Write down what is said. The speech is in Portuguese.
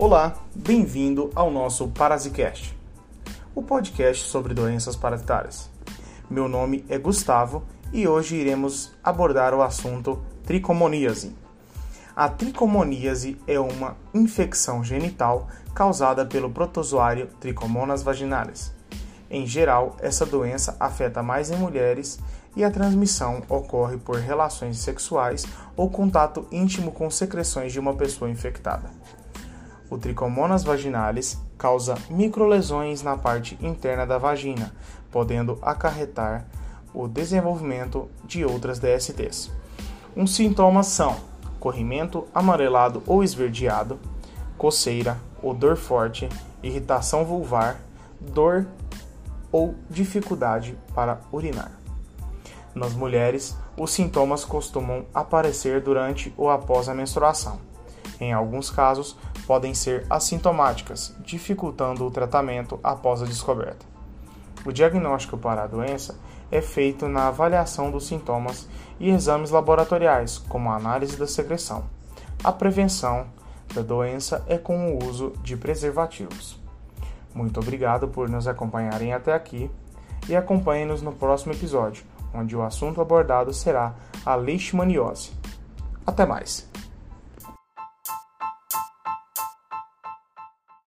Olá, bem-vindo ao nosso Parasicast, o podcast sobre doenças parasitárias. Meu nome é Gustavo e hoje iremos abordar o assunto tricomoníase. A tricomoníase é uma infecção genital causada pelo protozoário Trichomonas vaginalis. Em geral, essa doença afeta mais em mulheres e a transmissão ocorre por relações sexuais ou contato íntimo com secreções de uma pessoa infectada. O Trichomonas vaginalis causa microlesões na parte interna da vagina, podendo acarretar o desenvolvimento de outras DSTs. Os sintomas são corrimento amarelado ou esverdeado, coceira, odor forte, irritação vulvar, dor ou dificuldade para urinar. Nas mulheres, os sintomas costumam aparecer durante ou após a menstruação. Em alguns casos, podem ser assintomáticas, dificultando o tratamento após a descoberta. O diagnóstico para a doença é feito na avaliação dos sintomas e exames laboratoriais, como a análise da secreção. A prevenção da doença é com o uso de preservativos. Muito obrigado por nos acompanharem até aqui e acompanhe-nos no próximo episódio, onde o assunto abordado será a leishmaniose. Até mais!